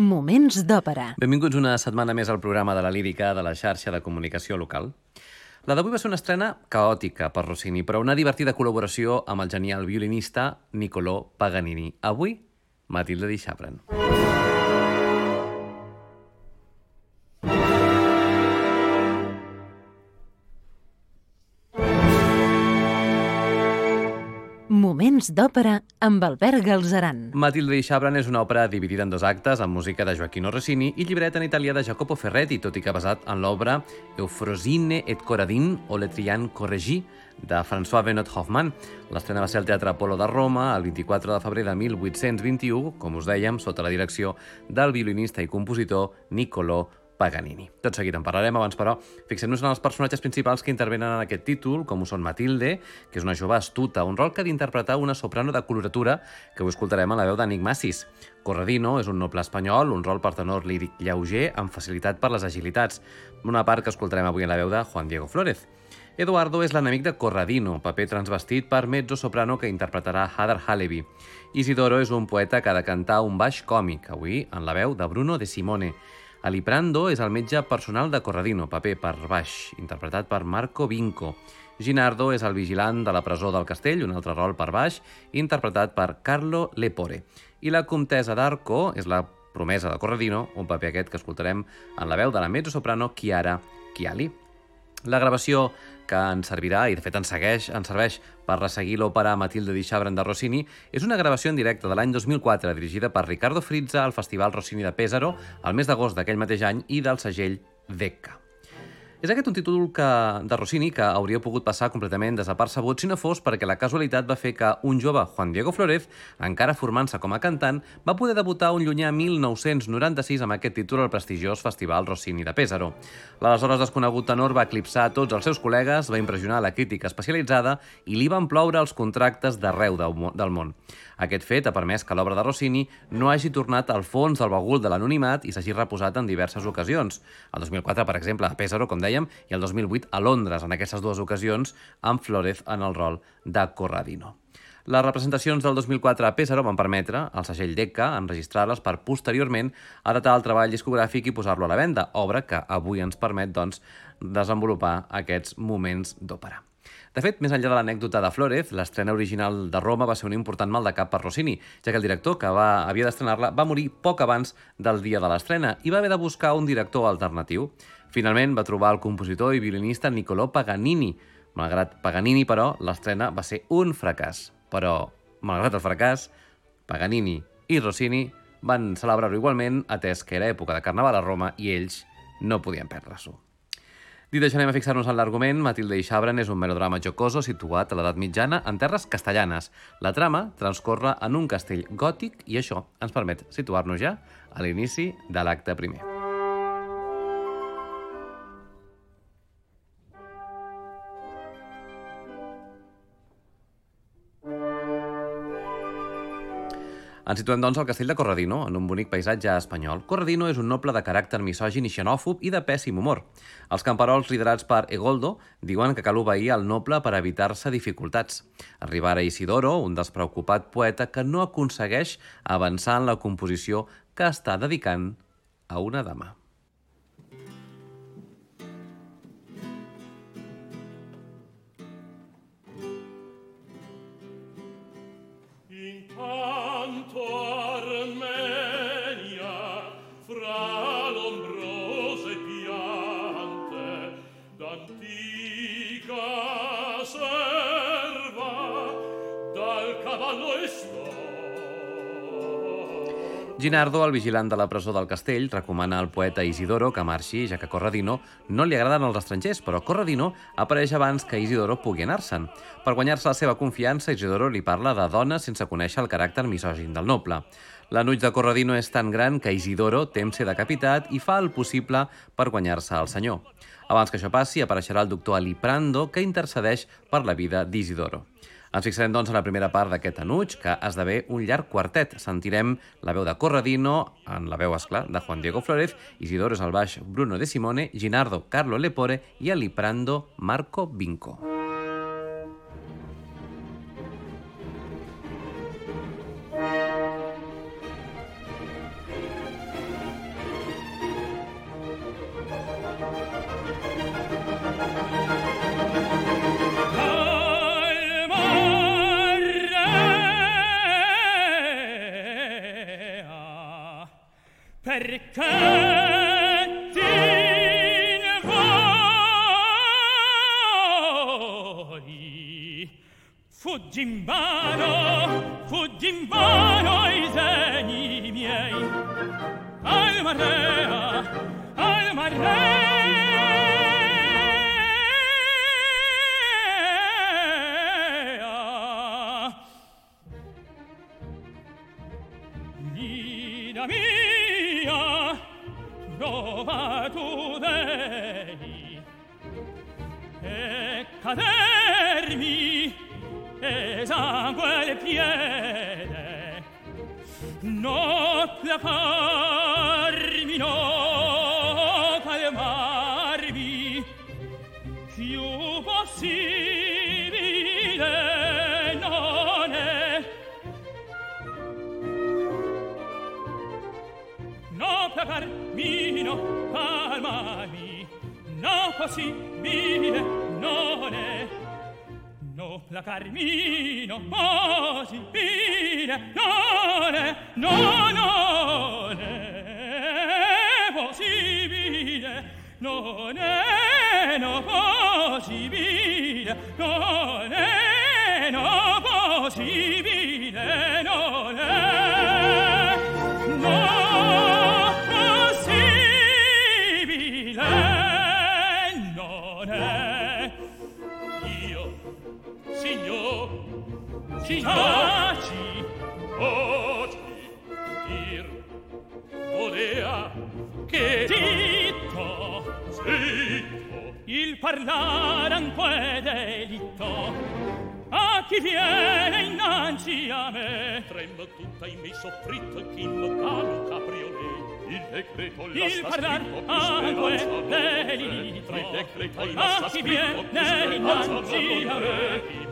Moments d'òpera. Benvinguts una setmana més al programa de la lírica de la xarxa de comunicació local. La d'avui va ser una estrena caòtica per Rossini, però una divertida col·laboració amb el genial violinista Nicolò Paganini. Avui, Matilde Di Xapran. Mm. Temps d'òpera amb Albert Galzeran. Matilde i Chabran és una òpera dividida en dos actes, amb música de Joaquino Rossini i llibret en italià de Jacopo Ferretti, tot i que basat en l'obra Eufrosine et Coradin o Le Trian Corregir, de François Benot Hoffman. L'estrena va ser al Teatre Apolo de Roma el 24 de febrer de 1821, com us dèiem, sota la direcció del violinista i compositor Niccolò Paganini. Tot seguit en parlarem abans, però fixem-nos en els personatges principals que intervenen en aquest títol, com ho són Matilde, que és una jove astuta, un rol que ha d'interpretar una soprano de coloratura, que ho escoltarem a la veu d'Anic Massis. Corradino és un noble espanyol, un rol per tenor líric lleuger amb facilitat per les agilitats, una part que escoltarem avui a la veu de Juan Diego Flórez. Eduardo és l'enemic de Corradino, paper transvestit per mezzo-soprano que interpretarà Hadar Halevi. Isidoro és un poeta que ha de cantar un baix còmic, avui en la veu de Bruno de Simone. Aliprando és el metge personal de Corradino, paper per baix, interpretat per Marco Vinco. Ginardo és el vigilant de la presó del castell, un altre rol per baix, interpretat per Carlo Lepore. I la comtesa d'Arco és la promesa de Corradino, un paper aquest que escoltarem en la veu de la mezzosoprano Chiara Chiali. La gravació que ens servirà, i de fet ens segueix, ens serveix per resseguir l'òpera Matilde di Chabran de Rossini, és una gravació en directe de l'any 2004 dirigida per Ricardo Fritza al Festival Rossini de Pesaro el mes d'agost d'aquell mateix any i del segell Decca. És aquest un títol que, de Rossini que hauria pogut passar completament desapercebut si no fos perquè la casualitat va fer que un jove, Juan Diego Florez, encara formant-se com a cantant, va poder debutar un llunyà 1996 amb aquest títol al prestigiós Festival Rossini de Pésaro. L'aleshores desconegut tenor va eclipsar tots els seus col·legues, va impressionar la crítica especialitzada i li van ploure els contractes d'arreu del món. Aquest fet ha permès que l'obra de Rossini no hagi tornat al fons del bagul de l'anonimat i s'hagi reposat en diverses ocasions. El 2004, per exemple, a Pésaro, com dèiem, i el 2008 a Londres, en aquestes dues ocasions, amb Flores en el rol de Corradino. Les representacions del 2004 a Pésaro van permetre al segell DECA enregistrar-les per posteriorment adaptar el treball discogràfic i posar-lo a la venda, obra que avui ens permet doncs, desenvolupar aquests moments d'òpera. De fet, més enllà de l'anècdota de Flores, l'estrena original de Roma va ser un important mal de cap per Rossini, ja que el director que va, havia d'estrenar-la va morir poc abans del dia de l'estrena i va haver de buscar un director alternatiu. Finalment va trobar el compositor i violinista Niccolò Paganini. Malgrat Paganini, però, l'estrena va ser un fracàs. Però, malgrat el fracàs, Paganini i Rossini van celebrar-ho igualment, atès que era època de carnaval a Roma i ells no podien perdre-s'ho. Dit això, anem a fixar-nos en l'argument. Matilde i Xabren és un melodrama jocoso situat a l'edat mitjana en terres castellanes. La trama transcorre en un castell gòtic i això ens permet situar-nos ja a l'inici de l'acte primer. Ens situem, doncs, al castell de Corradino, en un bonic paisatge espanyol. Corradino és un noble de caràcter misògin i xenòfob i de pèssim humor. Els camperols, liderats per Egoldo, diuen que cal obeir al noble per evitar-se dificultats. Arribar a Isidoro, un despreocupat poeta que no aconsegueix avançar en la composició que està dedicant a una dama. Ginardo, el vigilant de la presó del castell, recomana al poeta Isidoro que marxi, ja que Corradino no li agraden els estrangers, però Corradino apareix abans que Isidoro pugui anar-se'n. Per guanyar-se la seva confiança, Isidoro li parla de dones sense conèixer el caràcter misògin del noble. L'anuig de Corradino és tan gran que Isidoro tem ser decapitat i fa el possible per guanyar-se el senyor. Abans que això passi, apareixerà el doctor Aliprando, que intercedeix per la vida d'Isidoro. Ens fixarem, doncs, en la primera part d'aquest anuig, que esdevé un llarg quartet. Sentirem la veu de Corradino, en la veu, esclar, de Juan Diego Flores, Isidoro és el baix Bruno de Simone, Ginardo Carlo Lepore i Aliprando Marco Vinco. Marco Vinco. perché ti voi, fuggi in vano fuggi in vano i segni miei al marea al marea cadermi e sangue al piede no la farmi no calmarmi più possibile non è no la no calmarmi no possibile no ragione no la carmino posi oh, pire non è no non è possibile non è no possibile non è Oggi, oggi, dir, odea, ch'è delitto, il parlare anche delitto a chi viene innanzi a me. tutta i miei soffritti, ch'in locale caprioli, il parlare anche delitto a chi viene innanzi a me.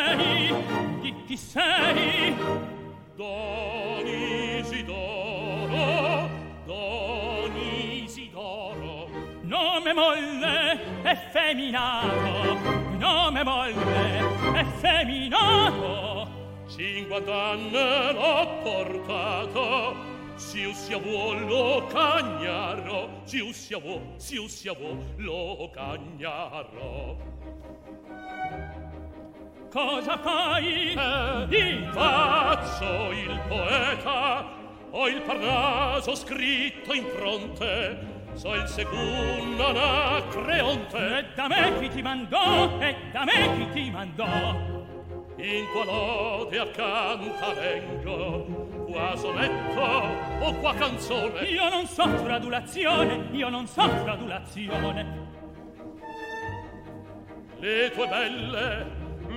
chi sei doni si doro doni si doro nome molle e femminato nome molle e femminato cinquant'anni l'ho portato si usia vuol lo cagnarro si usia vuol si usia vuol lo cagnarro Cosa fai? Eh, faccio il poeta, ho il parnaso scritto in fronte, so il secondo anacreonte. E da me chi ti mandò, e da me chi ti mandò. In tua lode accanto vengo, qua sonetto o qua canzone. Io non soffro adulazione, io non soffro adulazione. Le tue belle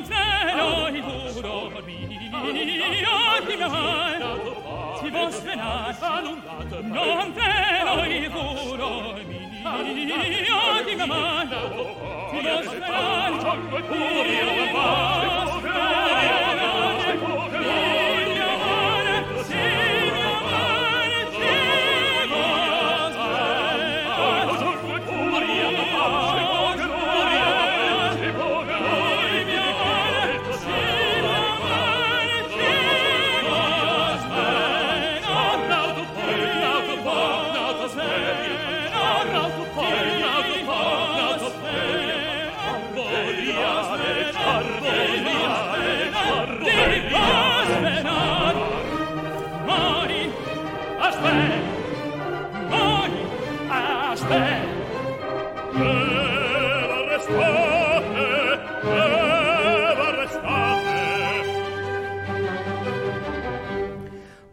consuelo y puro mío y mi mal vos venas no te lo y puro mío y mi mal vos venas te lo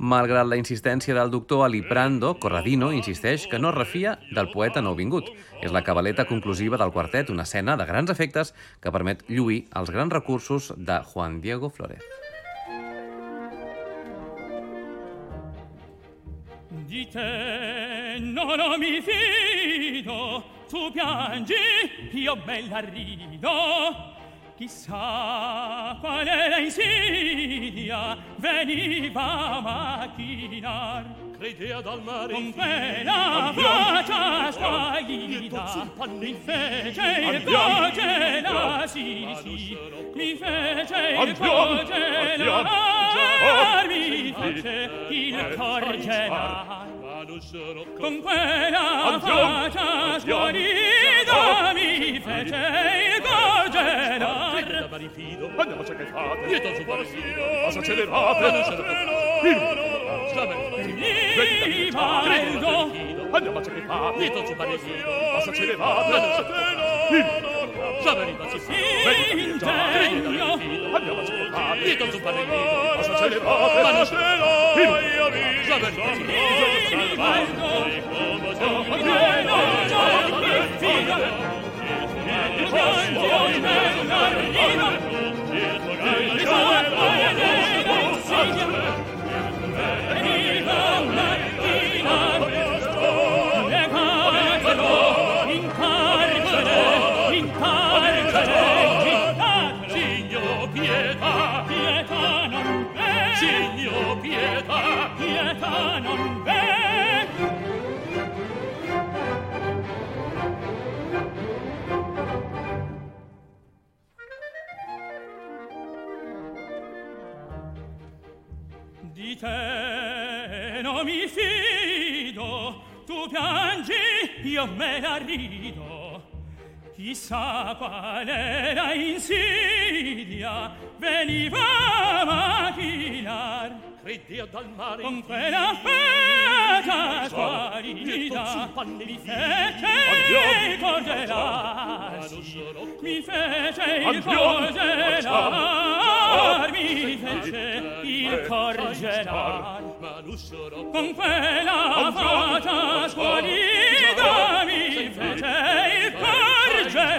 Malgrat la insistència del doctor Aliprando, Corradino insisteix que no refia del poeta nouvingut. És la cabaleta conclusiva del quartet, una escena de grans efectes que permet lluir els grans recursos de Juan Diego Flores. Dite, te non mi fido, tu piangi, io bella rido, chissà qual è la insidia veniva a macchinar credea dal mare con quella faccia squaglida mi fece il croce la sì sì mi fece il croce la mi fece il croce la Adusero con quella faccia sguarida ah. mi fece il gorgero Andiamo a cercare il fate. dietro su parecchio, cosa sacerevate, dietro su parecchio, a sacerevate, dietro su a cercare dietro su parecchio, a sacerevate, dietro su parecchio, su Salve vita, tu me in terrena, habeo super te, ad te tu pareo, et te te amo, salve vita, salve, ego te amo, et te te amo, et te te amo, et te te amo, et te te amo, et te te piangi, io me la rido. chissà qual era insidia veniva a macchinar credia dal mare con quella fata squalida mi fece il cor mi fece il cor mi fece il cor con quella fata squalida mi fece il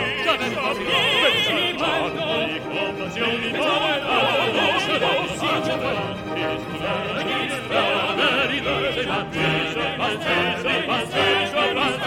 战士打起背包就上路，披星戴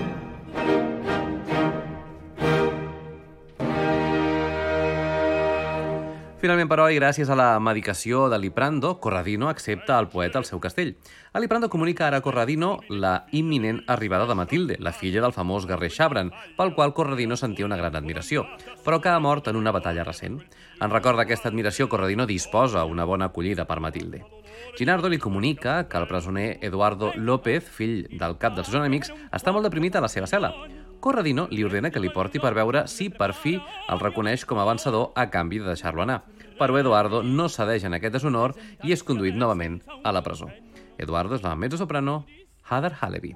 Finalment, però, i gràcies a la medicació de Liprando, Corradino accepta el poeta al seu castell. A Liprando comunica ara a Corradino la imminent arribada de Matilde, la filla del famós guerrer Xabran, pel qual Corradino sentia una gran admiració, però que ha mort en una batalla recent. En record d'aquesta admiració, Corradino disposa una bona acollida per Matilde. Ginardo li comunica que el presoner Eduardo López, fill del cap dels seus enemics, està molt deprimit a la seva cel·la. Corradino li ordena que li porti per veure si per fi el reconeix com a avançador a canvi de deixar-lo anar. Però Eduardo no cedeix en aquest deshonor i és conduït novament a la presó. Eduardo és la mezzo-soprano Hader Halevi.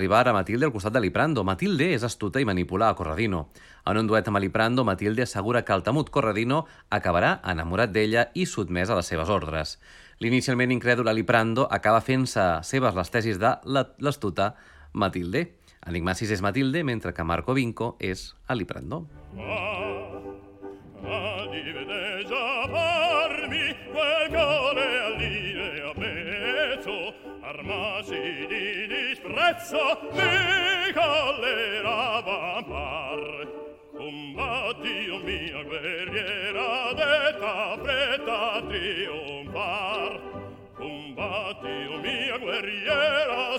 arribar a Matilde al costat de Liprando. Matilde és astuta i manipular a Corradino. En un duet amb Liprando, Matilde assegura que el temut Corradino acabarà enamorat d'ella i sotmès a les seves ordres. L'inicialment incrèdul Liprando acaba fent-se seves les tesis de l'astuta Matilde. Enigmasis és Matilde, mentre que Marco Vinco és Aliprando. Ah, ah, a apprezzo, armasi di mezzo ne collera va mar combatti o mia guerriera detta preta triumfar combatti o mia guerriera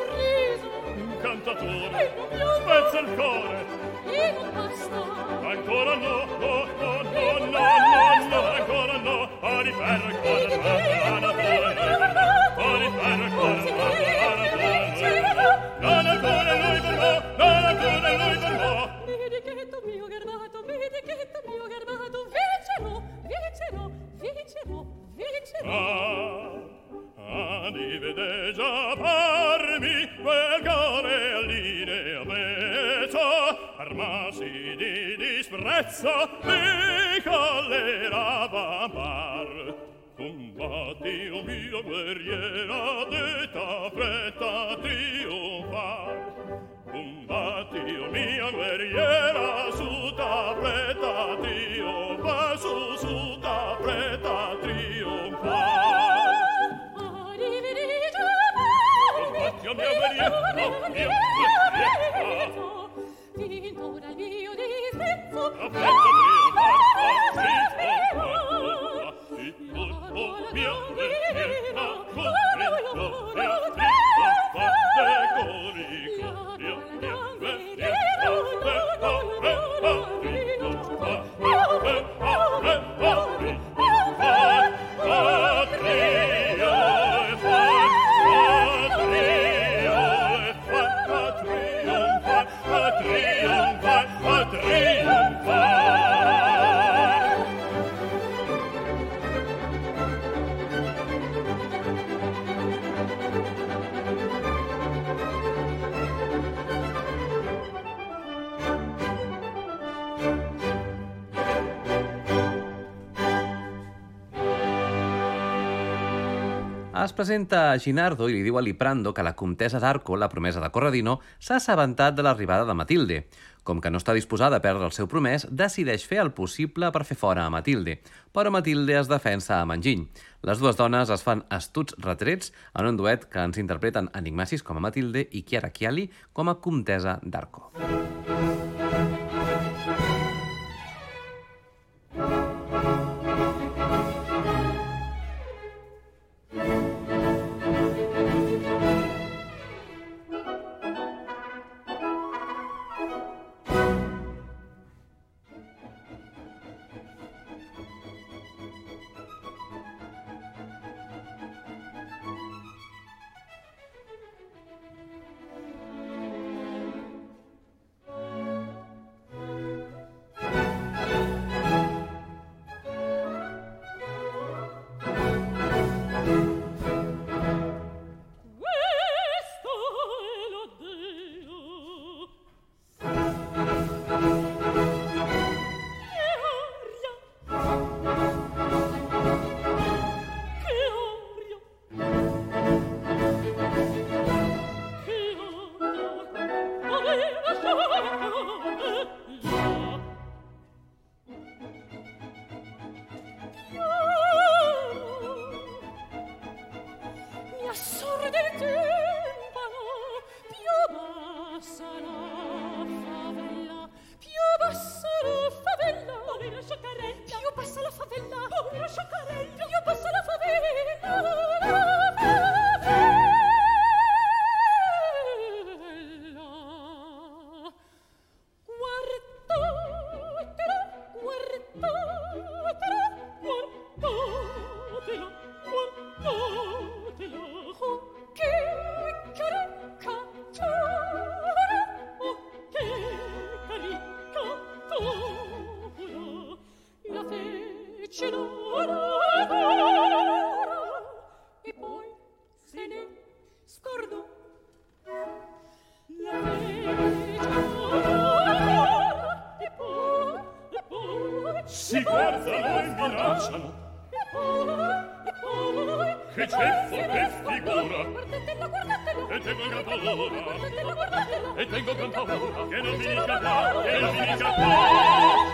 Un riso, non mi spezza il cuore, e non basta, ancora no, no, no, no, no, no no, oriferro, no oriferro, oriferro, oriferro, oriferro, non alcune lui vorrò, non alcune and mi già va mar garel dine di disprezzo e mar combattio mio guerriera de ta fretta dio va combattio mio guerriera presenta a Ginardo i li diu a Liprando que la comtessa d'Arco, la promesa de Corradino, s'ha assabentat de l'arribada de Matilde. Com que no està disposada a perdre el seu promès, decideix fer el possible per fer fora a Matilde, però Matilde es defensa amb enginy. Les dues dones es fan astuts retrets en un duet que ens interpreten Enigmacis com a Matilde i Chiara Chiali com a comtesa d'Arco. E povero, Che c'è fu figura. Guardatelo, guardatelo. E tengo gran paura. E tengo gran paura. Che non mi dica qua, che non mi dica qua.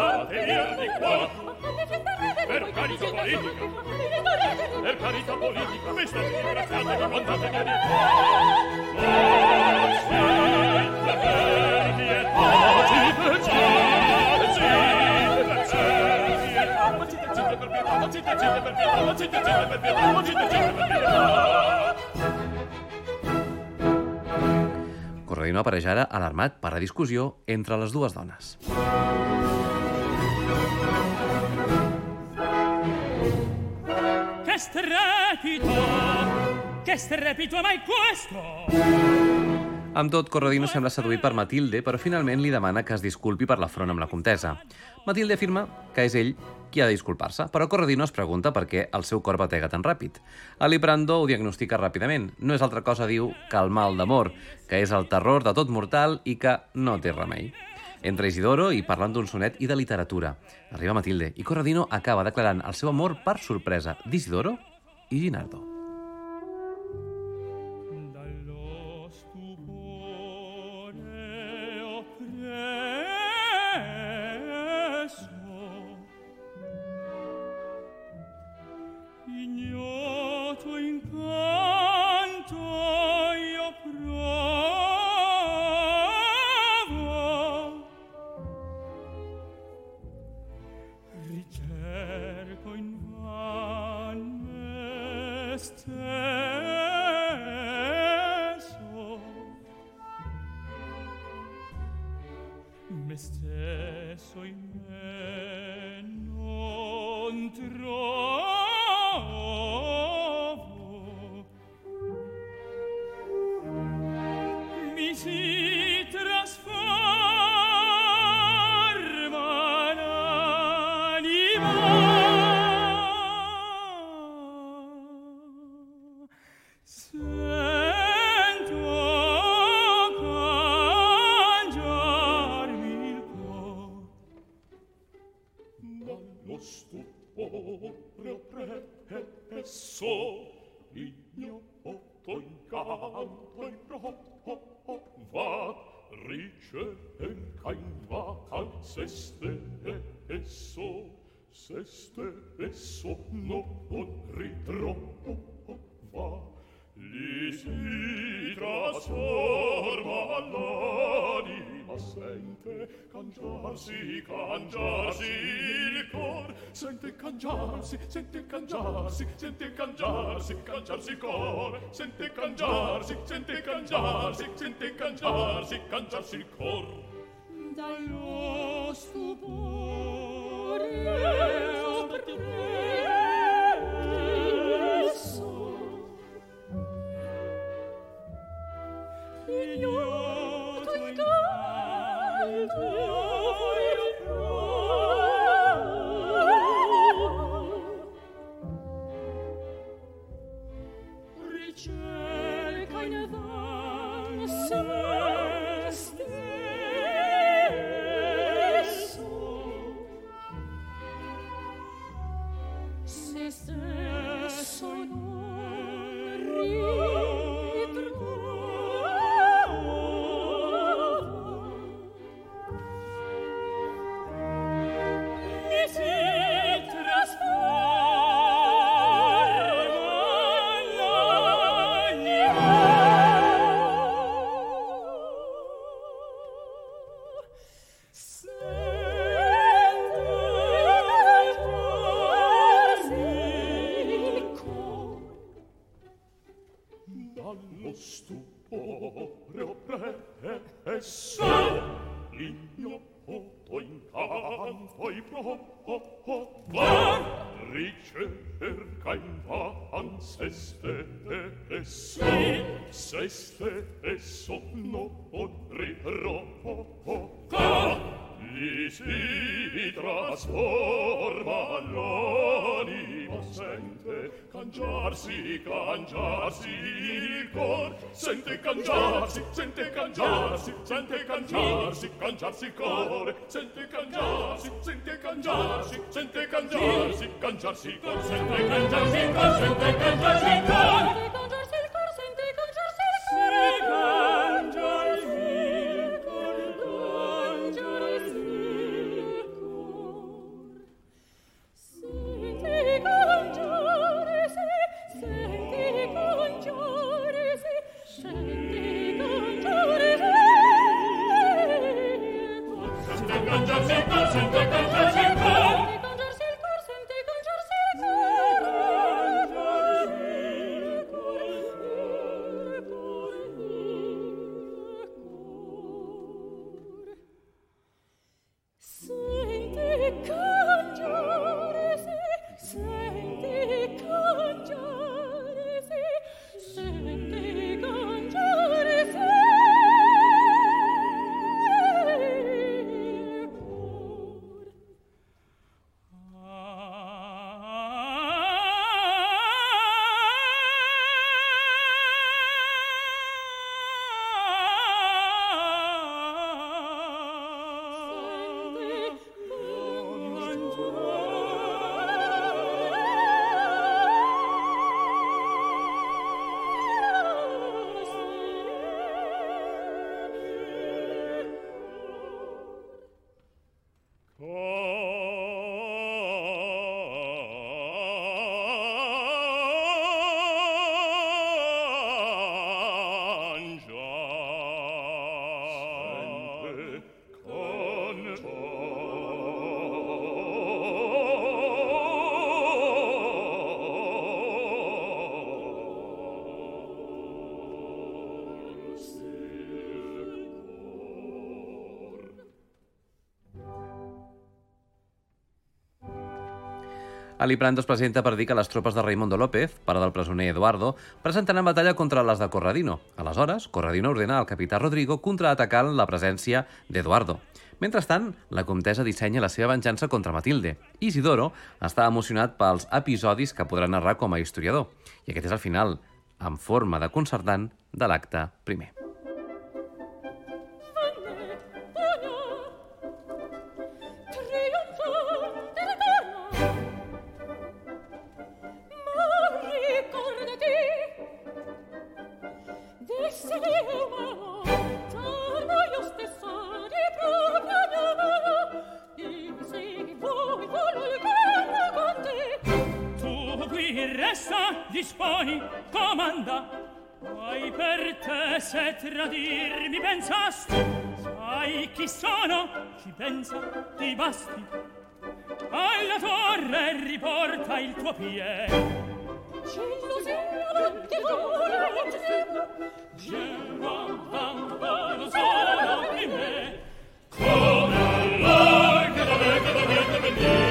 via di qua per carità politica per carità politica questa disgraziata che andate via di qua aspetta per di e per per Corradino apareix ara alarmat per la discussió entre les dues dones. que estrepito mai questo! Amb tot, Corradino sembla seduït per Matilde, però finalment li demana que es disculpi per l'afront amb la comtesa. Matilde afirma que és ell qui ha de disculpar-se, però Corradino es pregunta per què el seu cor batega tan ràpid. Ali Brando ho diagnostica ràpidament. No és altra cosa, diu, que el mal d'amor, que és el terror de tot mortal i que no té remei. Entre Isidoro i parlant d'un sonet i de literatura. Arriba Matilde i Corradino acaba declarant el seu amor per sorpresa d'Isidoro i Ginardo. spesso in me non trovo cangiarsi, cangiarsi il cor. Sente cangiarsi, sente cangiarsi, sente cangiarsi, cangiarsi il cor. Sente cangiarsi, sente cangiarsi, sente cangiarsi, cangiarsi il cor. Dallo stupore Ignoto in alto cangiarsi, cangiarsi il cor. Sente cangiarsi, sente cangiarsi, sente cangiarsi, cangiarsi il cuore. Sente cangiarsi, sente cangiarsi, sente cangiarsi, Sente cangiarsi il cor, sente cangiarsi il cor. Sente cangiarsi il cor, sente cangiarsi il cor. Sente cangiarsi il cor. Ali Prando es presenta per dir que les tropes de Raimundo López, pare del presoner Eduardo, presentaran batalla contra les de Corradino. Aleshores, Corradino ordena al capità Rodrigo contraatacant la presència d'Eduardo. Mentrestant, la comtesa dissenya la seva venjança contra Matilde. Isidoro està emocionat pels episodis que podrà narrar com a historiador. I aquest és el final, en forma de concertant, de l'acte primer. resti alla torre riporta il tuo piede cielo sia notte d'ora gemma tanto lo sono di me come l'orca da me che da me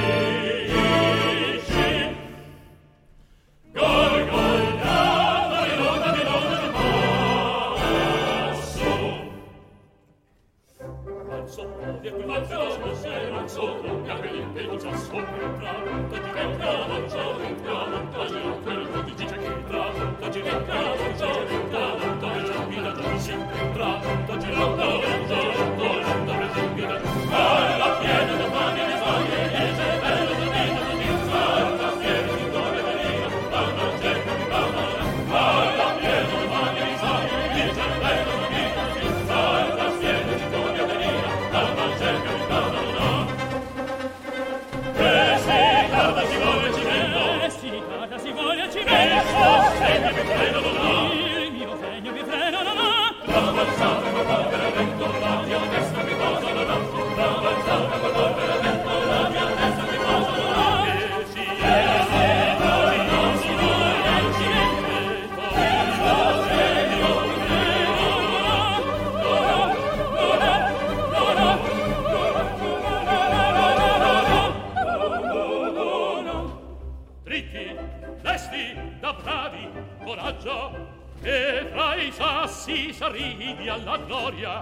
s'arrivi alla gloria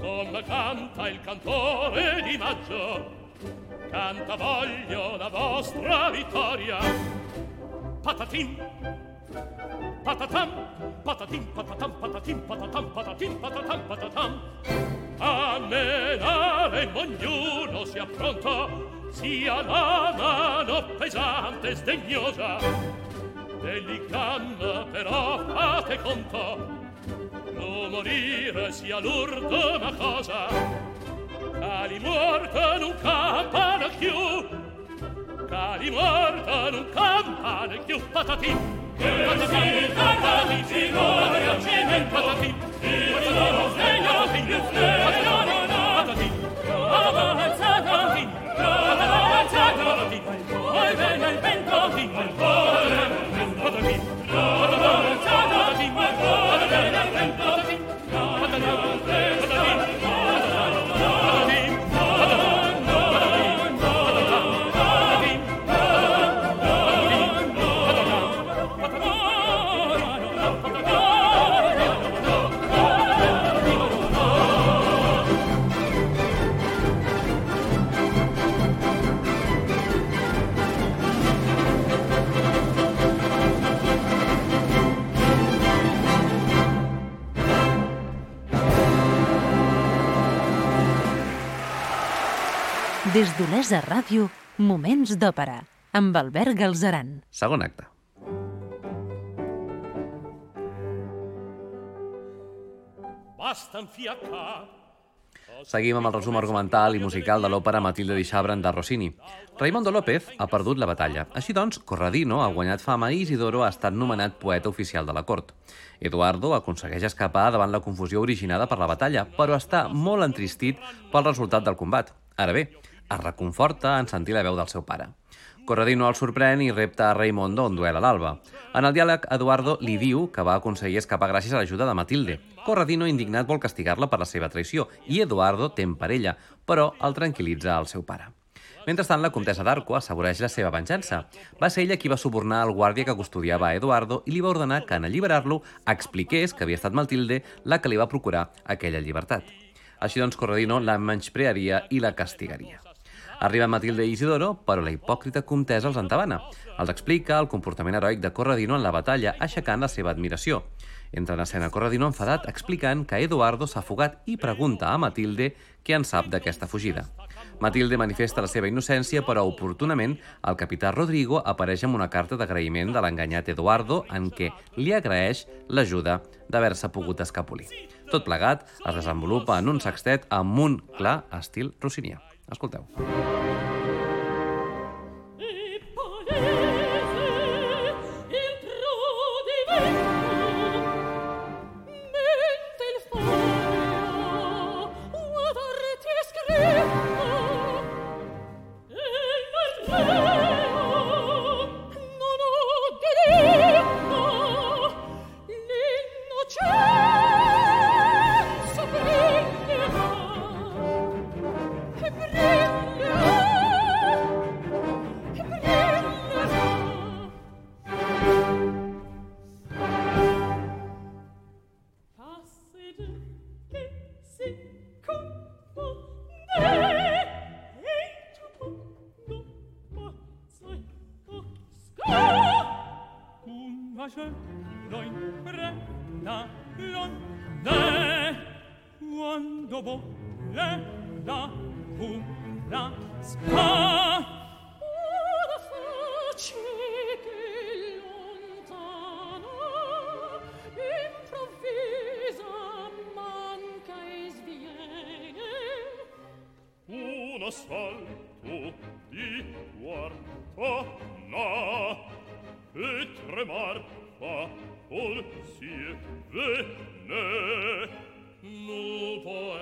Con la canta il cantore di maggio Canta voglio la vostra vittoria Patatim Patatam Patatim patatam patatim patatam patatim patatam patatam A me la mognuno sia pronto Sia la mano pesante e sdegnosa Delicanna però fate conto no morire sia l'urdo ma cosa cali morto non capa la cali morto non capa la patati che la patati patati ci vuole a cimen patati e ci vuole segno di patati! Oh, oh, oh, oh, oh, oh, oh, oh, oh, oh, oh, oh, oh, oh, oh, Casa Ràdio, Moments d'Òpera, amb Albert Galzeran. Segon acte. Basta enfiacar Seguim amb el resum argumental i musical de l'òpera Matilde di Chabran de Rossini. Raimondo López ha perdut la batalla. Així doncs, Corradino ha guanyat fama i Isidoro ha estat nomenat poeta oficial de la cort. Eduardo aconsegueix escapar davant la confusió originada per la batalla, però està molt entristit pel resultat del combat. Ara bé, es reconforta en sentir la veu del seu pare. Corradino el sorprèn i repta a Raimondo un duel a l'alba. En el diàleg, Eduardo li diu que va aconseguir escapar gràcies a l'ajuda de Matilde. Corradino, indignat, vol castigar-la per la seva traïció i Eduardo tem per ella, però el tranquil·litza el seu pare. Mentrestant, la comtessa d'Arco assegureix la seva venjança. Va ser ella qui va subornar el guàrdia que custodiava a Eduardo i li va ordenar que, en alliberar-lo, expliqués que havia estat Matilde la que li va procurar aquella llibertat. Així doncs, Corradino la menysprearia i la castigaria. Arriba Matilde i Isidoro, però la hipòcrita comtesa els entabana. Els explica el comportament heroic de Corradino en la batalla, aixecant la seva admiració. Entra en escena Corradino enfadat, explicant que Eduardo s'ha fugat i pregunta a Matilde què en sap d'aquesta fugida. Matilde manifesta la seva innocència, però oportunament el capità Rodrigo apareix amb una carta d'agraïment de l'enganyat Eduardo en què li agraeix l'ajuda d'haver-se pogut escapolir. Tot plegat es desenvolupa en un sextet amb un clar estil rossinià. Escolteu. e tremar fa ol si e venne lupo e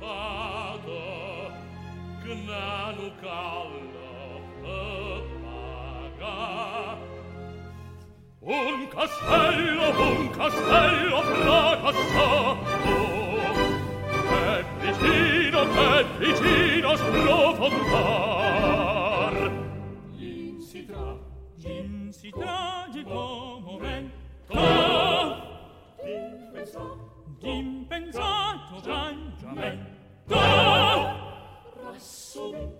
patato gnanu callo paga un castello un castello fra castello vicino, è vicino sprofondar. in città di domo ben dim pensato dim pensato rassum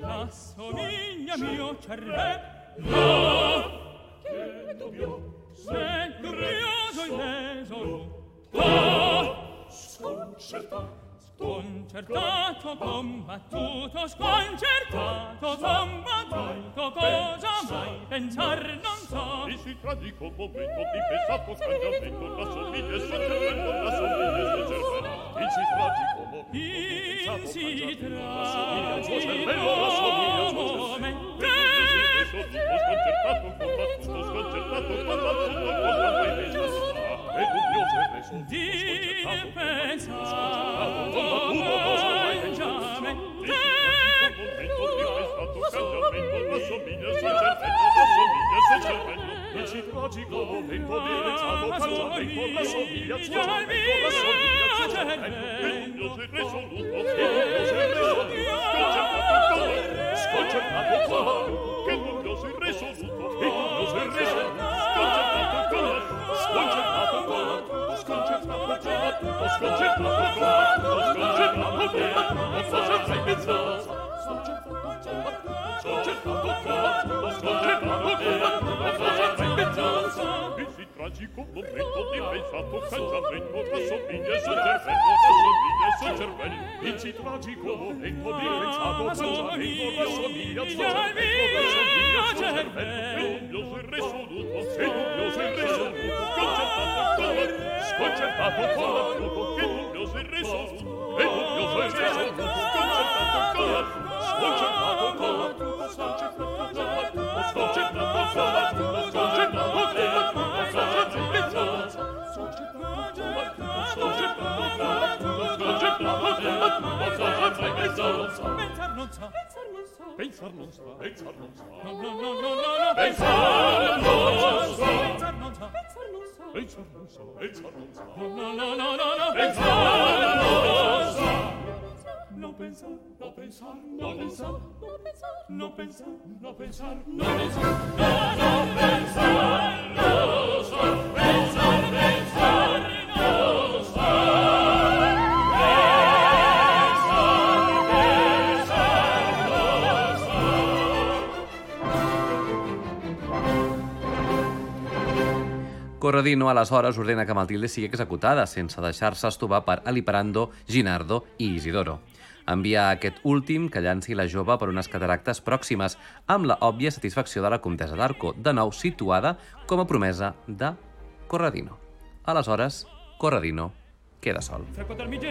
rassomiglia mio cervè no che dubbio se curioso in esolo sconcertato Sconcertato, combattuto, sconcertato, combattuto, cosa mai pensar non so. E si tradico momento di pensato scagliamento, la sorride sul cervello, la sorride sul cervello. E si tragico momento di pensato scagliamento, la sorride la sorride si tradico momento di la sorride la sorride Ego non te, sed te pensa. O, vos, omnes, et non te, sed te, Oh, oh, oh, tragico momento di pensato che già vengo da sopiglia sul cervello tragico momento di pensato che già vengo da sopiglia sul cervello da cervello io sono risoluto se tu io sono Pensar non sa, pensar non sa, pensar non sa. No, pensar non sa, pensar non sa no pensar, no pensar, no pensar, no pensar, no pensar, no pensar, no pensar, no pensar, no pensar, pensar, no pensar. Corradino, horas, ordena que Matilde sigui executada sense deixar-se estovar per Aliparando, Ginardo e Isidoro. envia aquest últim que llanci la jove per unes cataractes pròximes, amb la òbvia satisfacció de la comtesa d'Arco, de nou situada com a promesa de Corradino. Aleshores, Corradino queda sol. Frequenta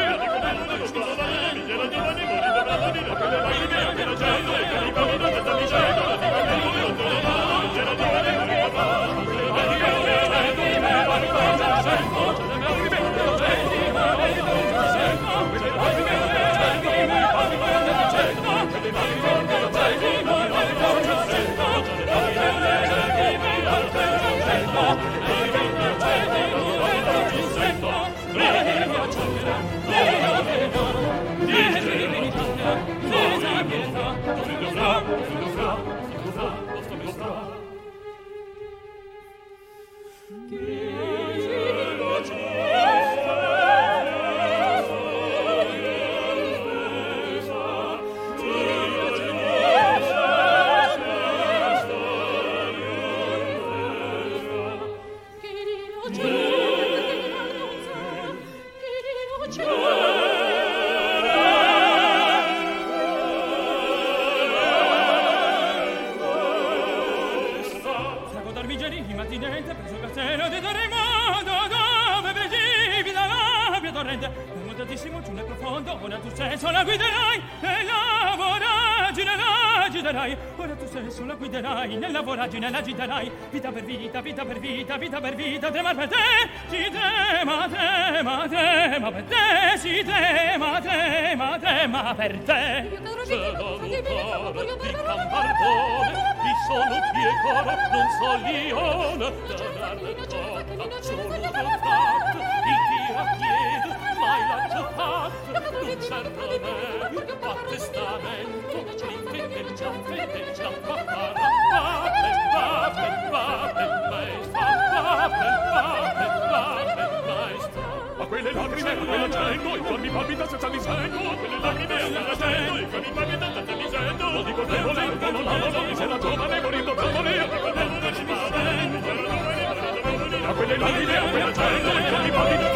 fine la giterai vita per vita vita per vita vita per vita te per te ci trema trema te per te ci te ma te per te Sono piccolo, non so io, non so io, non so io, non io, non so io, non non so io, non so io, non so io, non per lacrime quella gente i giorni palpita quelle quelle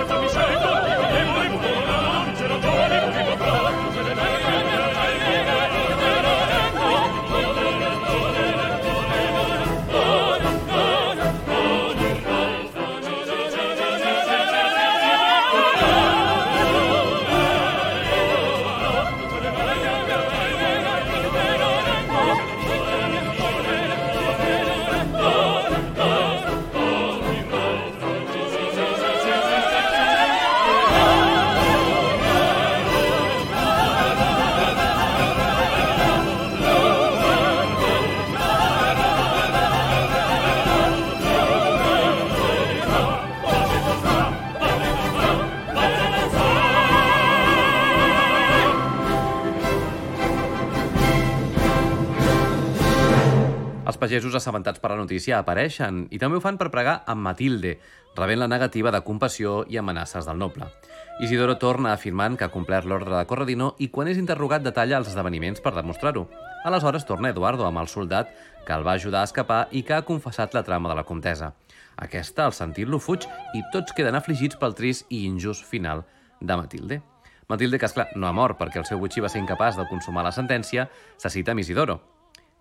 pagesos assabentats per la notícia apareixen i també ho fan per pregar amb Matilde, rebent la negativa de compassió i amenaces del noble. Isidoro torna afirmant que ha complert l'ordre de Corradino i quan és interrogat detalla els esdeveniments per demostrar-ho. Aleshores torna Eduardo amb el soldat que el va ajudar a escapar i que ha confessat la trama de la comtesa. Aquesta, al sentir-lo, fuig i tots queden afligits pel trist i injust final de Matilde. Matilde, que esclar, no ha mort perquè el seu butxí va ser incapaç de consumar la sentència, se cita amb Isidoro,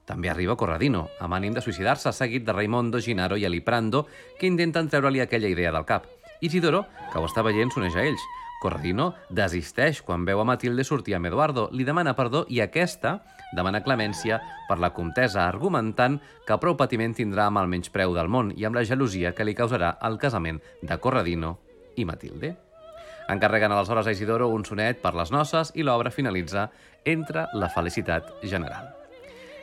també arriba Corradino, amb ànim de suïcidar-se, seguit de Raimondo, Ginaro i Aliprando, que intenten treure-li aquella idea del cap. Isidoro, que ho està veient, s'uneix a ells. Corradino desisteix quan veu a Matilde sortir amb Eduardo, li demana perdó i aquesta demana clemència per la comtesa, argumentant que prou patiment tindrà amb el menyspreu del món i amb la gelosia que li causarà el casament de Corradino i Matilde. Encarreguen aleshores a Isidoro un sonet per les noces i l'obra finalitza entre la felicitat general.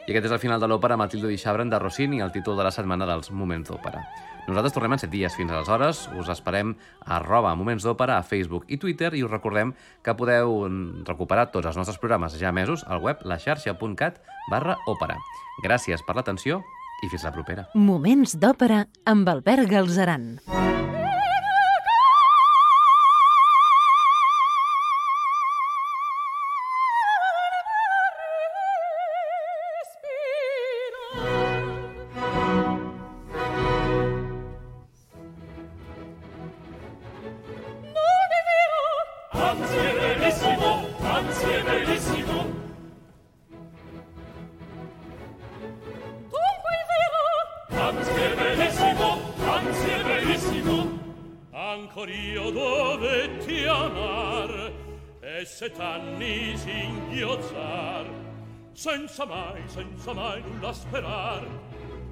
I aquest és el final de l'òpera Matilde di Chabran de Rossini, el títol de la setmana dels Moments d'Òpera. Nosaltres tornem en 7 dies. Fins aleshores us esperem a arroba Moments d'Òpera a Facebook i Twitter i us recordem que podeu mm, recuperar tots els nostres programes ja mesos al web laxarxa.cat barra òpera. Gràcies per l'atenció i fins la propera. Moments d'Òpera amb Albert Galzeran. Mm. ’asperar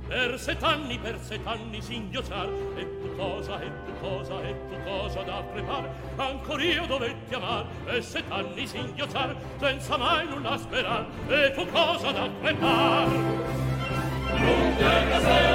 Per set anni per set anni sin ghiozar E tu cosa e tu cosa e tu cosa da prepara Un coo dole chiamar per set anni sin ghiozar senza mai un asperar e tu cosa dapar Non hai casare